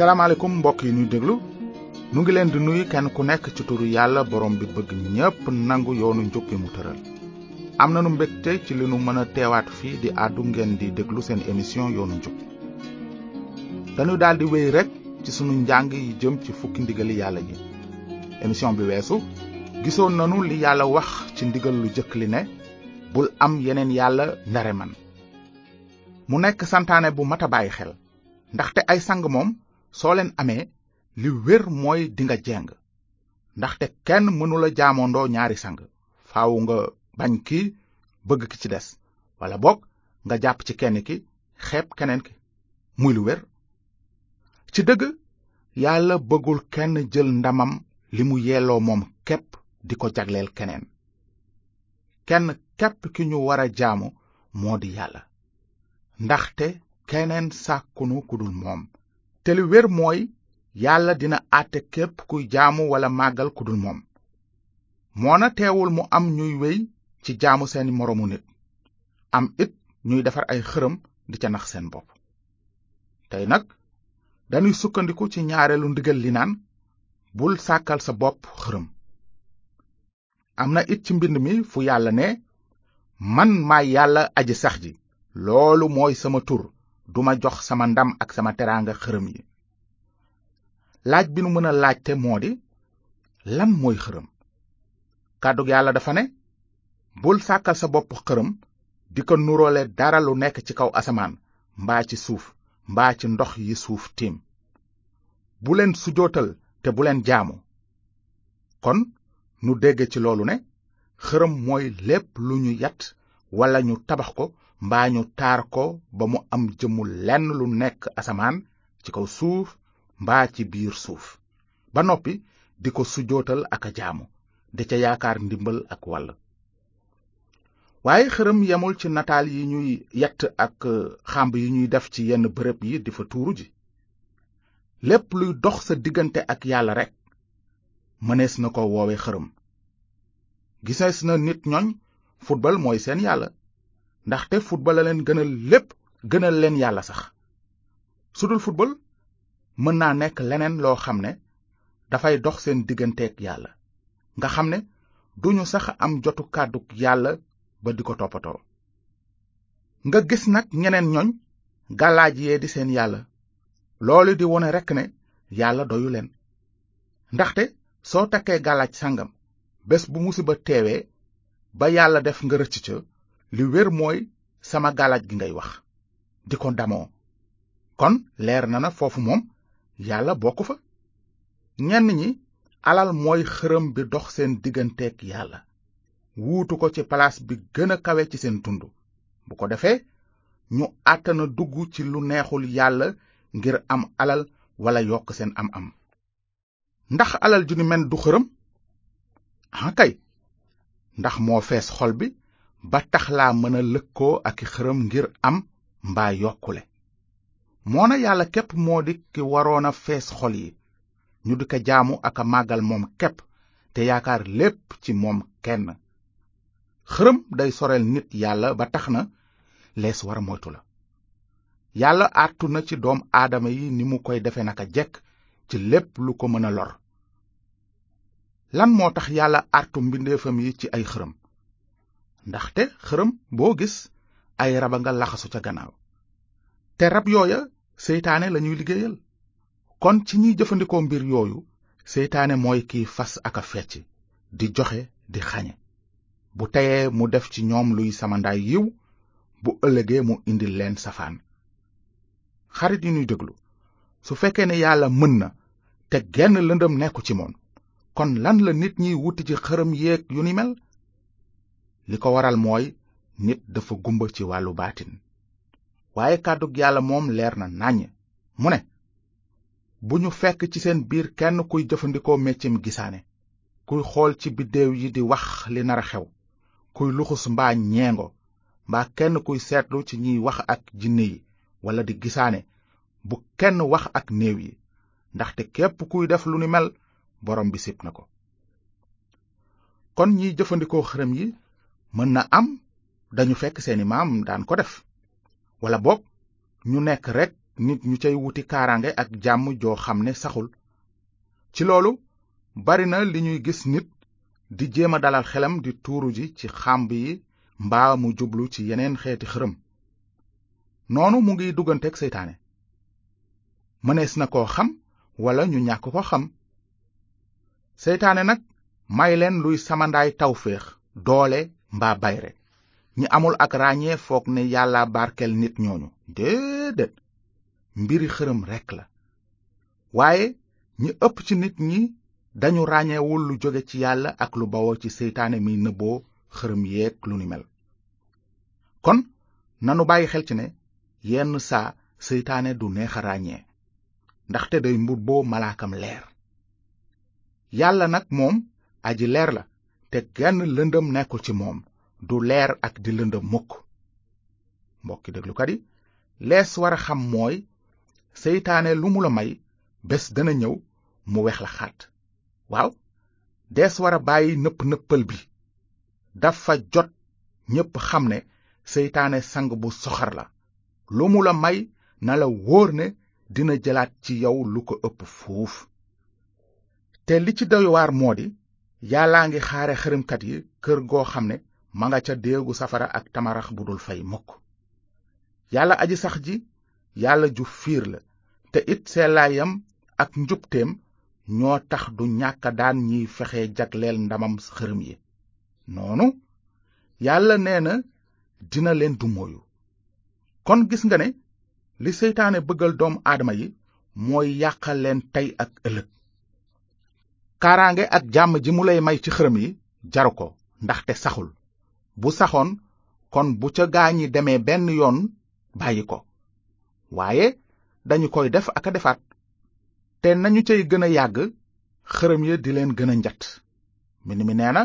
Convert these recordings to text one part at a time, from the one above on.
salaamaaleykum mbokk yi ñuy déglu nu ngi leen di nuyu kenn ku nekk ci turu yàlla borom bi bëgg ñépp nangu yoonu njub bi mu tëral am nanu mbégte ci li nu mën a teewaat fii di àddu ngeen di déglu seen émission yoonu njub dañu daldi wéy rekk ci sunu njàng yi jëm ci fukki ndigali yàlla yi émission bi weesu gisoon nanu li yàlla wax ci ndigal lu jëkk li ne bul am yeneen yàlla ndare man mu nekk santaane bu mat a bàyyi xel ndaxte ay sang moom soo leen amee li wér mooy dinga jeng ndaxte kenn mënula jaamoondoo ñaari sang faaw nga bañ ki bëgg ki ci des walla bokk nga jàpp ci kenn ki xeeb keneen ki muy lu wér ci dëgg yàlla bëggul kenn jël ndamam li mu yelloo moom képp di ko jagleel keneen kenn képp ki ñu war a jaamu moo di yàlla ndaxte keneen sàkkunu ku dul moom te li wér mooy yàlla dina àtte képp kuy jaamu walla màggal ku dul moom moona teewul mu am ñuy wéy ci jaamu seeni moroomu nit am it ñuy defar ay xërëm di ca nax seen bopp tey nag dañuy sukkandiku ci ñaareelu ndigal li naan bul sàkkal sa bopp xërëm am na it ci mbind mi fu yàlla ne man maa yàlla aji sax ji loolu mooy sama tur duma jox sama ndam ak sama teraanga xërëm yi laaj bi nu mën a laajte moo di lan mooy xërëm kàddu yàlla dafa ne bul sàkkal sa bopp xërëm di ko nuroole dara lu nekk ci kaw asamaan mbaa ci suuf mbaa ci ndox yi suuf tiim bu leen sujootal te bu leen jaamu kon nu dégg ci loolu ne xërëm mooy lépp lu ñu yat walla ñu tabax ko mbaa ñu taar ko ba mu am jëmmu lenn lu nekk asamaan ci kaw suuf mbaa ci biir suuf ba noppi di ko sujootal ak a jaamu di ca yaakaar ndimbal ak wàll waaye xërëm yemul ci nataal yi ñuy yett ak euh, xàmb yi ñuy def ci yenn bërëb yi di fa tuuru ji lépp luy dox sa diggante ak yàlla rekk mënees na ko woowe xërëm gisees na nit ñoñ futbal mooy seen yàlla ndaxte futbal la leen gënal lépp gënal leen yàlla sax su dul futbal mën naa nekk leneen loo xam ne dafay dox seen digganteek yàlla nga xam ne duñu sax am jotu kàddu yàlla ba di ko toppatoo nga gis nag ñeneen ñooñ gàllaaj yee di seen yàlla loolu di wone rekk ne yàlla doyu leen ndaxte soo takkee gàllaaj sàngam bés bu musiba teewee ba yàlla def nga rëcc ca li wér mooy sama gàllaaj gi ngay wax di ko damoo kon leer na na foofu moom yàlla bokku fa ñenn ñi alal mooy xërëm bi dox seen digganteeg yàlla wuutu ko ci palaas bi gën a kawe ci seen tund bu ko defee ñu àttana dugg ci lu neexul yàlla ngir am alal walla yokk seen am am ndax alal ju ni mel du xërëm ah kay ndax moo fees xol bi ba tax laa mën a lëkkoo ak i xërëm ngir am mbaa yokkule moona yàlla képp moo di ki waroon a fees xol yi ñu di ko jaamu ak a màggal moom képp te yaakaar lépp ci moom kenn xërëm day soreel nit yàlla ba tax na lees war moytu la yàlla àttu na ci doom aadama yi ni mu koy defe naka jekk ci lépp lu ko mën a lor lan moo tax yàlla àttu mbindeefam yi ci ay xërëm ndaxte xërëm boo gis ay rab a nga laxasu ca gannaaw te rab yooya seytaane lañuy liggéeyal kon ci ñiy jëfandikoo mbir yooyu seytaane mooy kiy fas ak a fecc di joxe di xañe bu teyee mu def ci ñoom luy samandaay yiw bu ëllëgee mu indil leen safaan xarit yi ñuy déglu su fekkee ne yàlla mën na te genn lëndëm nekku ci moom kon lan la nit ñiy wuti ci xërëm yéeg yu ni mel li ko waral mooy nit dafa gumba ci wàllu baatin waaye kàddug yàlla moom leer na nàññ mu ne bu ñu fekk ci seen biir kenn kuy jëfandikoo meccim gisaane kuy xool ci biddéew yi di wax li nar a xew kuy luxus mbaa ñeengo mbaa kenn kuy seetlu ci ñiy wax ak jinne yi walla di gisaane bu kenn wax ak néew yi ndaxte képp kuy def lu ni mel borom bi sib na ko kon ñiy jëfandikoo xërëm yi mën na am dañu fekk seeni maam daan ko def walla boog ñu nekk rekk nit ñu cay wuti kaaraange ak jàmm joo xam ne saxul ci loolu bari na li ñuy gis nit di jéem a dalal xelam di tuuru ji ci xàmb yi mbaa mu jublu ci yeneen xeeti xërëm noonu mu ngi dugganteeg seytaane mënees na koo xam walla ñu ñàkk ko xam seytaane nag may leen luy samandaay tawféex doole mbaa bayre ñi amul ak ràññee foog ne yàlla barkel nit ñooñu déedéet mbiri xërëm rekk la waaye ñi ëpp ci nit ñi dañu ràññeewul lu jóge ci yàlla ak lu bawoo ci seytaane miy nëbboo xërëm yeeg lu ni mel kon nanu bàyyi xel ci ne yenn saa seytaane du neex a ràññee ndaxte day mbubboo malaakam leer yàlla nag moom aji leer la te genn lëndëm nekkul ci moom du leer ak di lëndëm mukk mbokki déglukat yi lees war a xam mooy seytaane lu mu la may bés dana ñëw mu wex la xaat waaw dees war a bàyyi nëpp nëppal bi dafa jot ñépp xam ne seytaane sang bu soxar la lu mu la may na la wóor ne dina jëlaat ci yow lu ko ëpp fuuf te li ci doy waar moo di yàllaa ngi xaare xërëmkat yi kër goo xam ne ma nga ca déegu safara ak tamarax bu dul fay mukk yàlla aji sax ji yàlla ju fiir la te it sellaayam ak njubteem ñoo tax du ñàkk daan ñiy fexe jagleel ndamam xërëm yi noonu yàlla nee na dina leen du moyu kon gis nga ne li seytaane bëggal doomu aadama yi mooy yàqal leen tey ak ëllëg kaaraange ak jàmm ji mu lay may ci xërëm yi jaru ko ndaxte saxul bu saxoon kon bu ca gaa ñi demee benn yoon bàyyi ko waaye dañu koy def ak a defaat te nañu cay gën a yàgg xërëm ya di leen gën a njat mbind mi nee na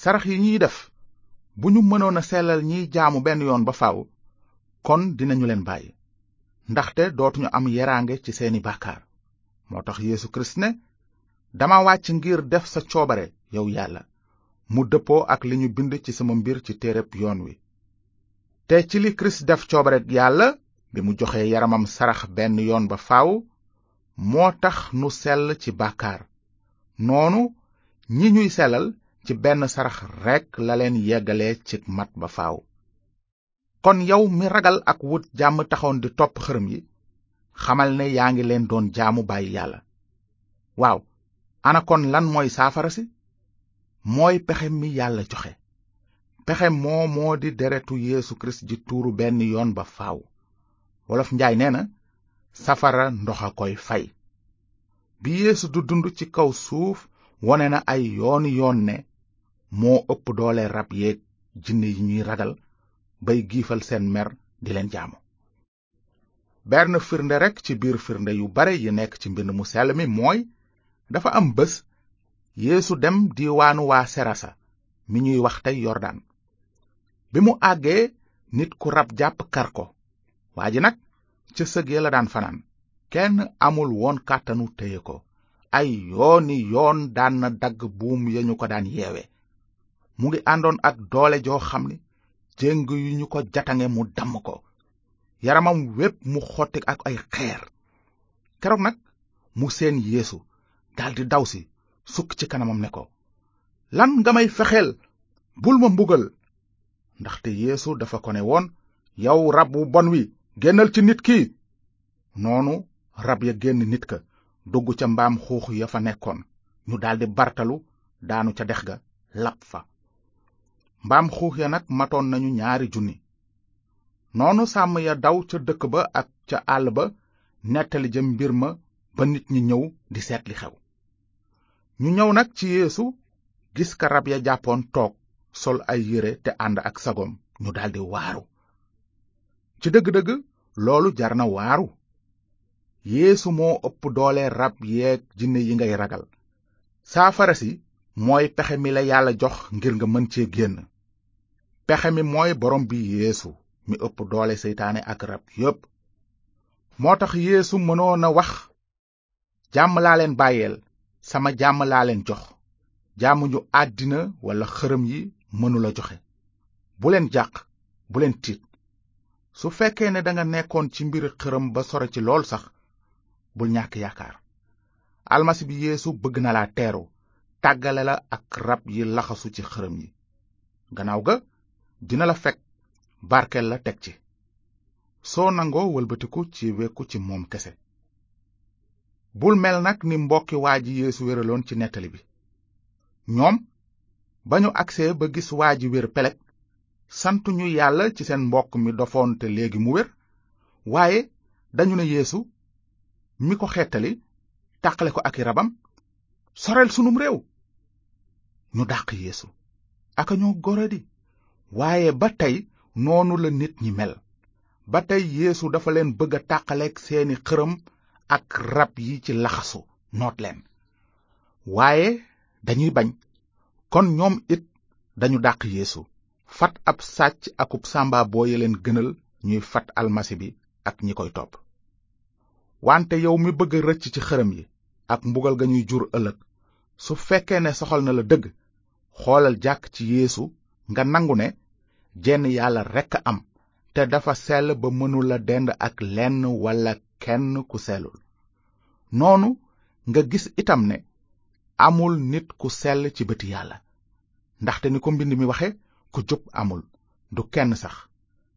sarax yi ñuy def bu ñu mënoon a sellal ñiy jaamu benn yoon ba faw kon dinañu leen bàyyi ndaxte dootuñu am yeraange ci seeni bàkkaar moo tax Yeesu Kirist ne dama wàcc ngir def sa coobare yow yàlla mu dëppoo ak li ñu bind ci sama mbir ci téereb yoon wi te ci li kirist def coobareg yàlla bi mu joxe yaramam sarax benn yoon ba faw moo tax nu sell ci bàkkaar noonu ñi ñuy selal ci benn sarax rekk la leen yeggalee ci mat ba faw kon yow mi ragal ak wut jàmm taxoon di topp xërëm yi xamal ne yaa ngi leen doon jaamu bàyyi yàlla waaw ana kon lan mooy saafara si mooy pexe mi yàlla joxe pexe moo moo di deretu Yeesu Kirist ji tuuru benn yoon ba faw wolof njaay nee na safara ndox a koy fay bi Yeesu du dund ci kaw suuf wone na ay yooni yoon ne moo ëpp doole rab yeeg jinne yi ñuy ragal bay giifal seen mer di leen jaamu benn firnde rekk ci biir firnde yu bare yi nekk ci mbind mu sell mi mooy dafa am bés yéesu dem diiwaanu waa serasa mi ñuy wax tey yordan bi mu àggee nit ku rab jàpp kar ko waa ji nag ca sëg ya la daan fanaan kenn amul woon kàttanu téye ko ay yooni yoon daan na dagg buum ya ñu ko daan yeewe mu ngi àndoon ak doole joo xam ni jéng yu ñu ko jatange mu damm ko yaramam wépp mu xotti ak ay xeer keroog nag mu seen yéesu daldi daw si sukk ci kanamam ne ko lan nga may fexeel bul ma mbugal ndaxte yéesu dafa ko ne woon yow rab wu bon wi génnal ci nit ki noonu rab ya génn nit ka dugg ca mbaam xuux ya fa nekkoon ñu daldi bartalu daanu ca dex ga lab fa mbaam xuux ya nag matoon nañu ñaari junni noonu sàmm ya daw ca dëkk ba ak ca àll ba nettali ja mbir ma ba nit ñi ñëw di seet li xew ñu ñëw nag ci yeesu gis ka rab ya jàppoon toog sol ay yére te ànd ak sagoom ñu daldi waaru ci dëgg-dëgg loolu jar na waaru yeesu moo ëpp doole rab yeeg jinne yi ngay ragal saafara si mooy pexe mi la yàlla jox ngir nga mën cee génn pexe mi mooy borom bi yéesu mi ëpp doole seytaane ak rab yépp moo tax yéesu mënoon a wax jàmm laa leen bàyyeel sama jàmm laa leen jox jàmm ju àddina walla xërëm yi mënula joxe bu leen jàq bu leen tiit su fekkee ne danga nekkoon ci mbir xërëm ba sore ci lool sax bul ñàkk yaakaar almasi bi yéesu bëgg na laa teeru tàggale la ak rab yi laxasu ci xërëm yi gannaaw ga dina la fekk barkeel la teg ci soo nangoo wëlbatiku ci wekku ci moom kese bul mel nag ni mbokki waa ji yeesu wéraloon ci nettali bi ñoom ba ñu agsee ba gis waa ji wér peleg santuñu yàlla ci seen mbokk mi dofoon te léegi mu wér waaye dañu ne yéesu mi ko xettali tàqale ko ak i rabam soreel sunum réew ñu dàq yeesu aka ñoo goradi waaye ba tey noonu la nit ñi mel ba tey yéesu dafa leen bëgg a tàqaleeg seeni xërëm ak rab yi ci laxasu noot leen waaye dañuy bañ kon ñoom it dañu dàq yéesu fat ab sàcc akub sàmba boo ya leen gënal ñuy fat almasi bi ak ñi koy topp wante yow mi bëgg rëcc ci xërëm yi ak mbugal ga ñuy jur ëllëg su fekkee ne soxal na la dëgg xoolal jàkk ci yéesu nga nangu ne jenn yàlla rekk a am te dafa sell ba mënula dend ak lenn walla kenn ku sellul noonu nga gis itam ne amul nit ku sell ci bëti yàlla ndaxte ni ko mbind mi waxe ku jub amul du kenn sax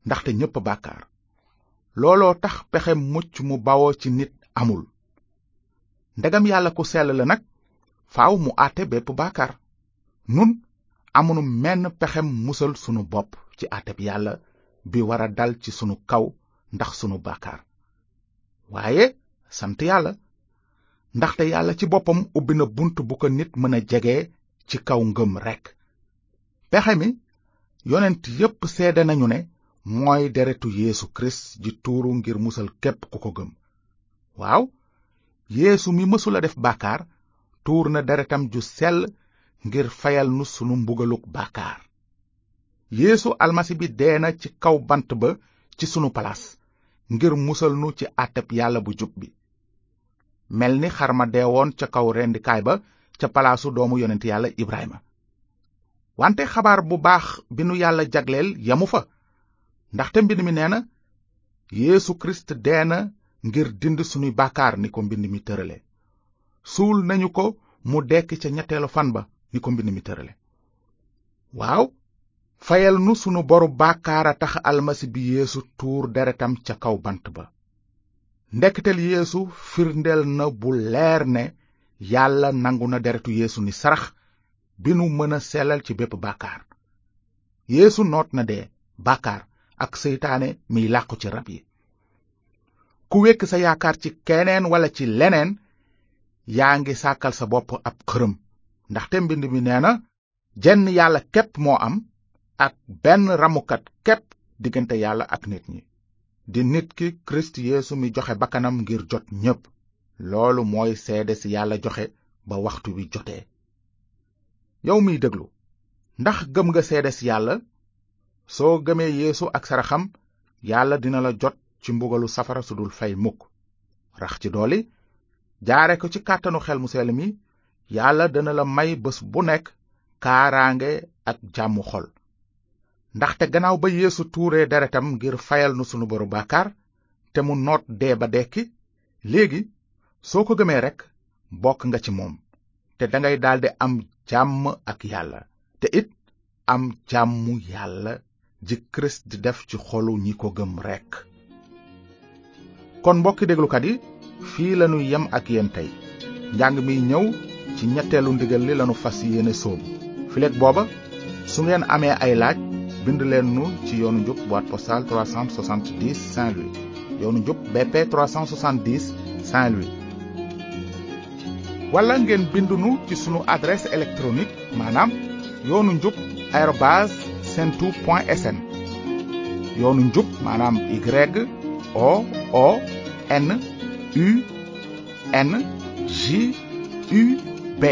ndaxte ñépp bàkkaar looloo tax pexe mucc mu bawoo ci nit amul ndegam yàlla ku sell la nag faaw mu àtte bépp bàkkaar nun amunu menn pexem musal sunu bopp ci àtteb yàlla bi war a dal ci sunu kaw ndax sunu bàkkaar waaye sant yàlla ndaxte yàlla ci boppam ubbi na bunt bu ko nit mën a jege ci kaw ngëm rekk pexe mi yonent yépp seede nañu ne mooy deretu yéesu Kirist ji tuuru ngir musal képp ku ko gëm waaw Yeesu mi mësula def bàkkaar tuur na deretam ju sell ngir fayal nu sunu mbugaluk bàkkaar Yeesu almasi bi dee na ci kaw bant ba ci sunu palaas ngir musal nu ci àtteb yàlla bu jub bi mel ni xar ma deewoon ca kaw rendikaay ba ca palaasu doomu yonent yàlla Ibrahima wante xabaar bu baax bi nu yàlla jagleel yamu fa ndaxte mbind mi nee na Yeesu Kirist dee na ngir dind sunuy bàkkaar ni ko mbind mi tërale suul nañu ko mu dekk ca ñetteelu fan ba ni ko mbind mi tërale waaw fayal nu sunu boru bàkkaar a tax almasi bi yeesu tuur deretam ca kaw bant ba ndektel yeesu firndeel na bu leer ne yàlla nangu na deretu yeesu ni sarax bi nu mën a sellal ci bépp bàkkaar yeesu noot na dee bàkkaar ak seytaane miy làqu ci rab yi ku wékk sa yaakaar ci keneen walla ci leneen yaa ngi sàkkal sa bopp ab xërëm ndaxte mbind mi nee na jenn yàlla képp moo am ak benn ramukat képp diggante yàlla ak nit ñi di nit ki kirist yeesu mi joxe bakkanam ngir jot ñépp loolu mooy seede si yàlla joxe ba waxtu wi jotee yow miy déglu ndax gëm nga seedes yàlla soo gëmee yéesu ak saraxam yàlla dina la jot ci mbugalu safara su dul fay mukk rax ci dooli jaare ko ci kàttanu xel mu sell mi yàlla dana la may bés bu nekk kaaraange ak jàmmu xol ndaxte gannaaw ba yéesu tuuree deretam ngir fayal nu sunu boru bàkkaar te mu noot dee ba dekki léegi soo ko gëmee rekk bokk nga ci moom te dangay daldi am jàmm ak yàlla te it am jàmmu yàlla ji kirist di def ci xolu ñi ko gëm rekk kon mbokki déglukat yi fii lañu yem ak yéen tey njàng mi ñëw ci ñetteelu ndigal li lanu fas yéene soobu fileeg booba su ngeen amee ay laaj bind leen nu ci yoonu njub boîte postale 370 Saint-Louis yoonu njub BP 370 Saint-Louis wala ngeen bind nu ci sunu adresse électronique maanaam yoonu njub arobase sentu point sn yoonu njub maanaam y o o n u N J U B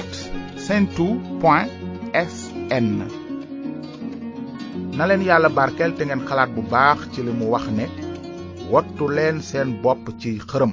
at sentu point s n na leen yàlla barkeel te ngeen xalaat bu baax ci li mu wax ne wottu leen seen bopp ci xërëm